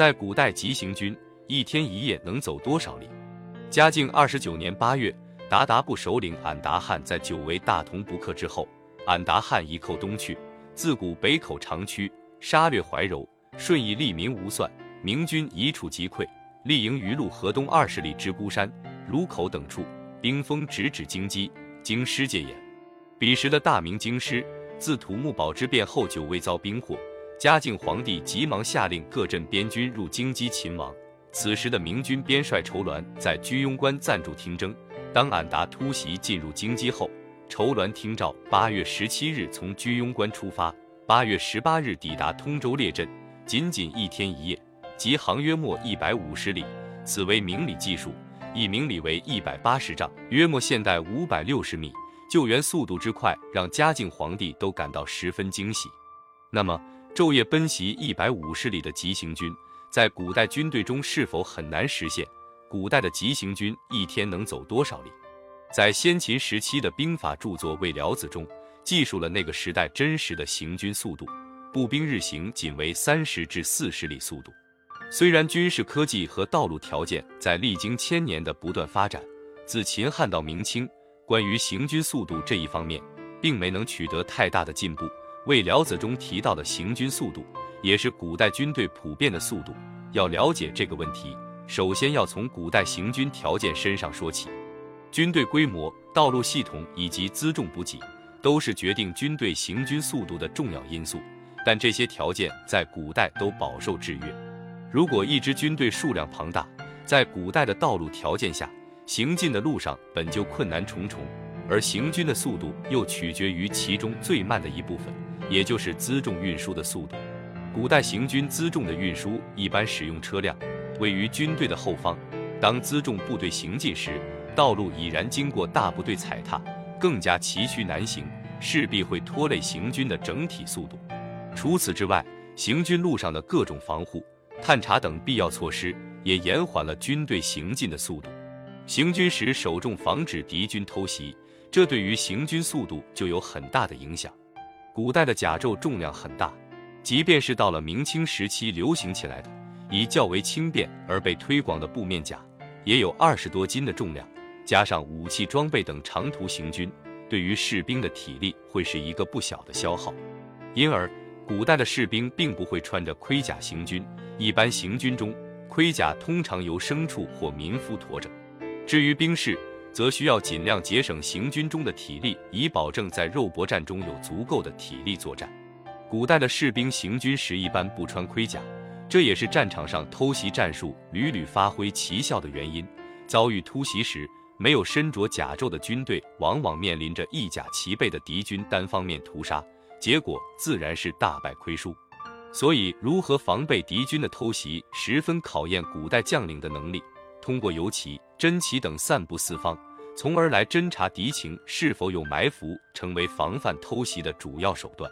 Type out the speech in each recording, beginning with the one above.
在古代急行军一天一夜能走多少里？嘉靖二十九年八月，鞑靼部首领俺答汗在久违大同不克之后，俺答汗一寇东去，自古北口长驱，杀掠怀柔，顺义利民无算，明军一触即溃，立营于路河东二十里之孤山、卢口等处，兵锋直指京畿，京师戒严。彼时的大明京师，自土木堡之变后久未遭兵祸。嘉靖皇帝急忙下令各镇边军入京畿勤王。此时的明军边帅仇鸾在居庸关暂驻听征。当俺答突袭进入京畿后，仇鸾听诏，八月十七日从居庸关出发，八月十八日抵达通州列阵，仅仅一天一夜，即航约莫一百五十里，此为明里计数，一明里为一百八十丈，约莫现代五百六十米。救援速度之快，让嘉靖皇帝都感到十分惊喜。那么，昼夜奔袭一百五十里的急行军，在古代军队中是否很难实现？古代的急行军一天能走多少里？在先秦时期的兵法著作《魏辽子》中，记述了那个时代真实的行军速度：步兵日行仅为三十至四十里速度。虽然军事科技和道路条件在历经千年的不断发展，自秦汉到明清，关于行军速度这一方面，并没能取得太大的进步。魏辽子中提到的行军速度，也是古代军队普遍的速度。要了解这个问题，首先要从古代行军条件身上说起。军队规模、道路系统以及辎重补给，都是决定军队行军速度的重要因素。但这些条件在古代都饱受制约。如果一支军队数量庞大，在古代的道路条件下，行进的路上本就困难重重，而行军的速度又取决于其中最慢的一部分。也就是辎重运输的速度。古代行军辎重的运输一般使用车辆，位于军队的后方。当辎重部队行进时，道路已然经过大部队踩踏，更加崎岖难行，势必会拖累行军的整体速度。除此之外，行军路上的各种防护、探查等必要措施，也延缓了军队行进的速度。行军时首重防止敌军偷袭，这对于行军速度就有很大的影响。古代的甲胄重量很大，即便是到了明清时期流行起来的以较为轻便而被推广的布面甲，也有二十多斤的重量。加上武器装备等长途行军，对于士兵的体力会是一个不小的消耗。因而，古代的士兵并不会穿着盔甲行军，一般行军中，盔甲通常由牲畜或民夫驮着。至于兵士，则需要尽量节省行军中的体力，以保证在肉搏战中有足够的体力作战。古代的士兵行军时一般不穿盔甲，这也是战场上偷袭战术屡屡发挥奇效的原因。遭遇突袭时，没有身着甲胄的军队往往面临着一甲齐备的敌军单方面屠杀，结果自然是大败亏输。所以，如何防备敌军的偷袭，十分考验古代将领的能力。通过游骑、侦骑等散布四方，从而来侦察敌情是否有埋伏，成为防范偷袭的主要手段。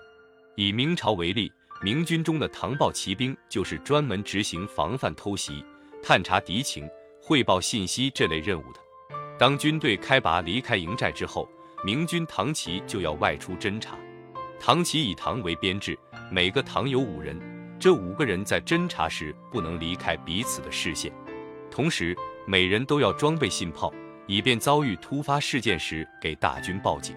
以明朝为例，明军中的唐报骑兵就是专门执行防范偷袭、探查敌情、汇报信息这类任务的。当军队开拔离开营寨之后，明军唐骑就要外出侦察。唐骑以唐为编制，每个唐有五人，这五个人在侦察时不能离开彼此的视线。同时，每人都要装备信炮，以便遭遇突发事件时给大军报警。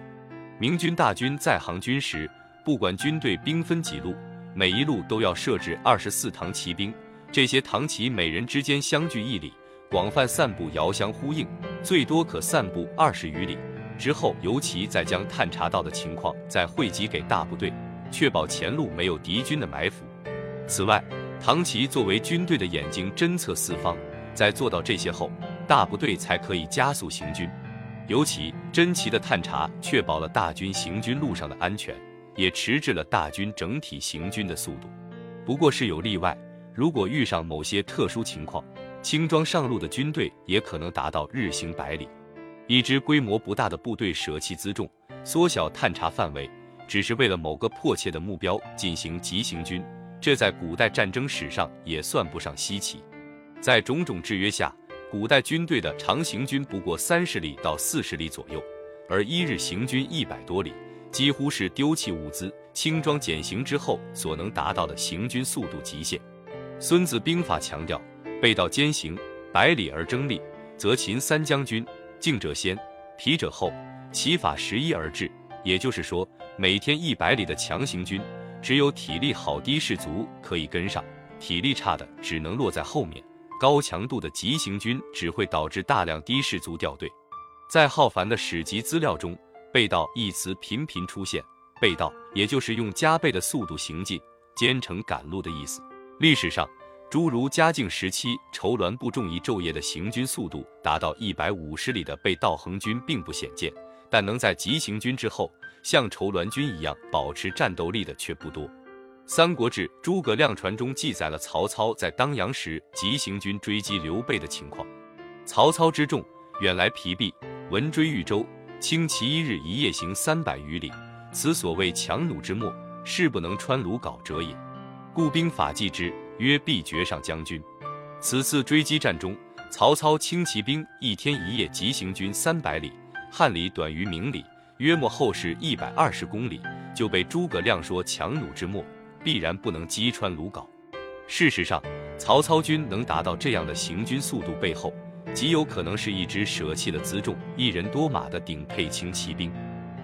明军大军在行军时，不管军队兵分几路，每一路都要设置二十四唐骑兵。这些唐骑每人之间相距一里，广泛散布，遥相呼应，最多可散布二十余里。之后，尤其再将探查到的情况再汇集给大部队，确保前路没有敌军的埋伏。此外，唐骑作为军队的眼睛，侦测四方。在做到这些后，大部队才可以加速行军。尤其侦旗的探查，确保了大军行军路上的安全，也迟滞了大军整体行军的速度。不过是有例外，如果遇上某些特殊情况，轻装上路的军队也可能达到日行百里。一支规模不大的部队舍弃辎重，缩小探查范围，只是为了某个迫切的目标进行急行军，这在古代战争史上也算不上稀奇。在种种制约下，古代军队的长行军不过三十里到四十里左右，而一日行军一百多里，几乎是丢弃物资、轻装简行之后所能达到的行军速度极限。孙子兵法强调，背道兼行，百里而争利，则秦三将军静者先，疲者后，其法十一而至。也就是说，每天一百里的强行军，只有体力好的士卒可以跟上，体力差的只能落在后面。高强度的急行军只会导致大量的士卒掉队。在浩繁的史籍资料中，“背道”一词频频出现。背道，也就是用加倍的速度行进，兼程赶路的意思。历史上，诸如嘉靖时期绸鸾部众一昼夜的行军速度达到一百五十里的被道横军并不鲜见，但能在急行军之后像绸鸾军一样保持战斗力的却不多。《三国志·诸葛亮传》中记载了曹操在当阳时急行军追击刘备的情况。曹操之众远来疲弊，闻追豫州，轻骑一日一夜行三百余里，此所谓强弩之末，是不能穿鲁缟者也。故兵法记之，曰必绝上将军。此次追击战中，曹操轻骑兵一天一夜急行军三百里，汉里短于明里，约莫后是一百二十公里，就被诸葛亮说强弩之末，必然不能击穿鲁缟。事实上，曹操军能达到这样的行军速度，背后极有可能是一支舍弃了辎重、一人多马的顶配轻骑兵。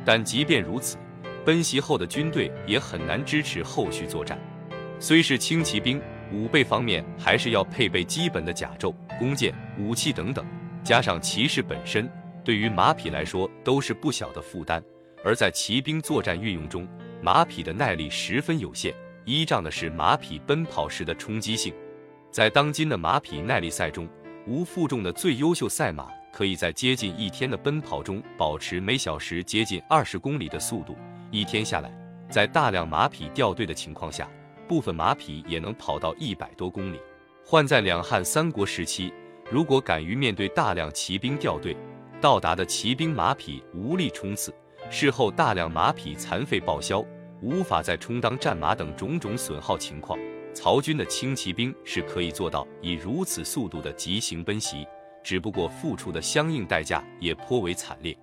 但即便如此，奔袭后的军队也很难支持后续作战。虽是轻骑兵，武备方面还是要配备基本的甲胄、弓箭、武器等等，加上骑士本身，对于马匹来说都是不小的负担。而在骑兵作战运用中，马匹的耐力十分有限，依仗的是马匹奔跑时的冲击性。在当今的马匹耐力赛中，无负重的最优秀赛马，可以在接近一天的奔跑中保持每小时接近二十公里的速度。一天下来，在大量马匹掉队的情况下，部分马匹也能跑到一百多公里。换在两汉三国时期，如果敢于面对大量骑兵掉队，到达的骑兵马匹无力冲刺，事后大量马匹残废报销，无法再充当战马等种种损耗情况，曹军的轻骑兵是可以做到以如此速度的急行奔袭，只不过付出的相应代价也颇为惨烈。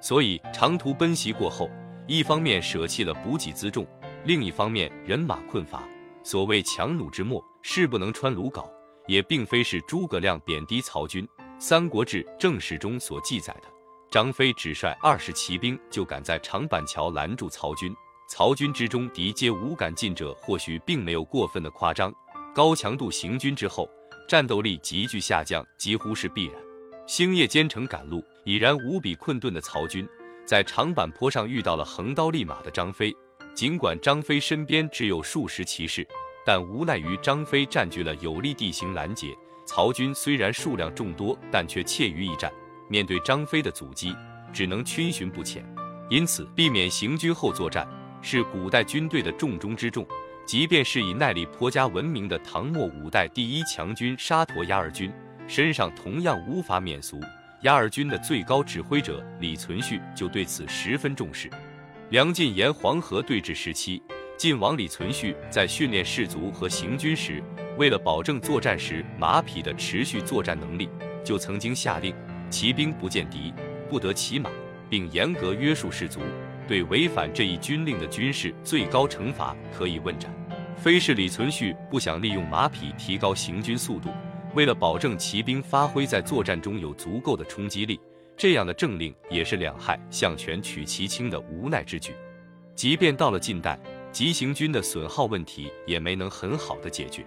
所以长途奔袭过后，一方面舍弃了补给辎重。另一方面，人马困乏，所谓强弩之末，势不能穿鲁缟，也并非是诸葛亮贬低曹军。《三国志·正史》中所记载的，张飞只率二十骑兵就敢在长板桥拦住曹军，曹军之中敌皆无敢进者，或许并没有过分的夸张。高强度行军之后，战斗力急剧下降，几乎是必然。星夜兼程赶路，已然无比困顿的曹军，在长坂坡上遇到了横刀立马的张飞。尽管张飞身边只有数十骑士，但无奈于张飞占据了有利地形拦截，曹军虽然数量众多，但却怯于一战。面对张飞的阻击，只能逡巡不前。因此，避免行军后作战是古代军队的重中之重。即便是以耐力颇加闻名的唐末五代第一强军沙陀压儿军，身上同样无法免俗。压儿军的最高指挥者李存勖就对此十分重视。梁晋沿黄河对峙时期，晋王李存勖在训练士卒和行军时，为了保证作战时马匹的持续作战能力，就曾经下令骑兵不见敌不得骑马，并严格约束士卒。对违反这一军令的军事，最高惩罚可以问斩。非是李存勖不想利用马匹提高行军速度，为了保证骑兵发挥在作战中有足够的冲击力。这样的政令也是两害相权取其轻的无奈之举。即便到了近代，急行军的损耗问题也没能很好的解决。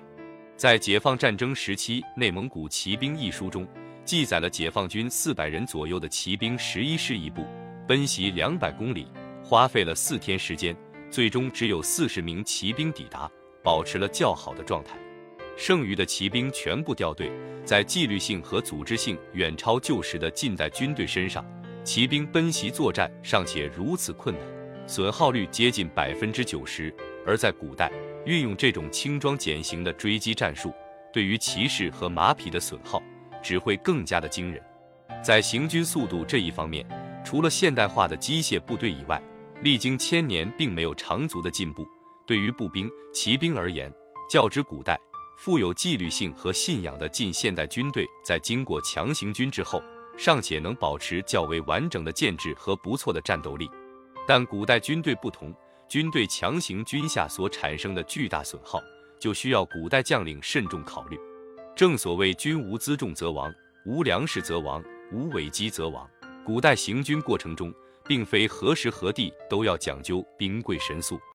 在解放战争时期，《内蒙古骑兵》一书中记载了解放军四百人左右的骑兵十一师一部，奔袭两百公里，花费了四天时间，最终只有四十名骑兵抵达，保持了较好的状态。剩余的骑兵全部掉队，在纪律性和组织性远超旧时的近代军队身上，骑兵奔袭作战尚且如此困难，损耗率接近百分之九十。而在古代，运用这种轻装简行的追击战术，对于骑士和马匹的损耗只会更加的惊人。在行军速度这一方面，除了现代化的机械部队以外，历经千年并没有长足的进步。对于步兵骑兵而言较之古代富有纪律性和信仰的近现代军队在经过强行军之后尚且能保持较为完整的建制和不错的战斗力。但古代军队不同军队强行军下所产生的巨大损耗就需要古代将领慎重考虑。正所谓军无辎重则亡无粮食则亡无伪基则亡。古代行军过程中并非何时何地都要讲究兵贵神速。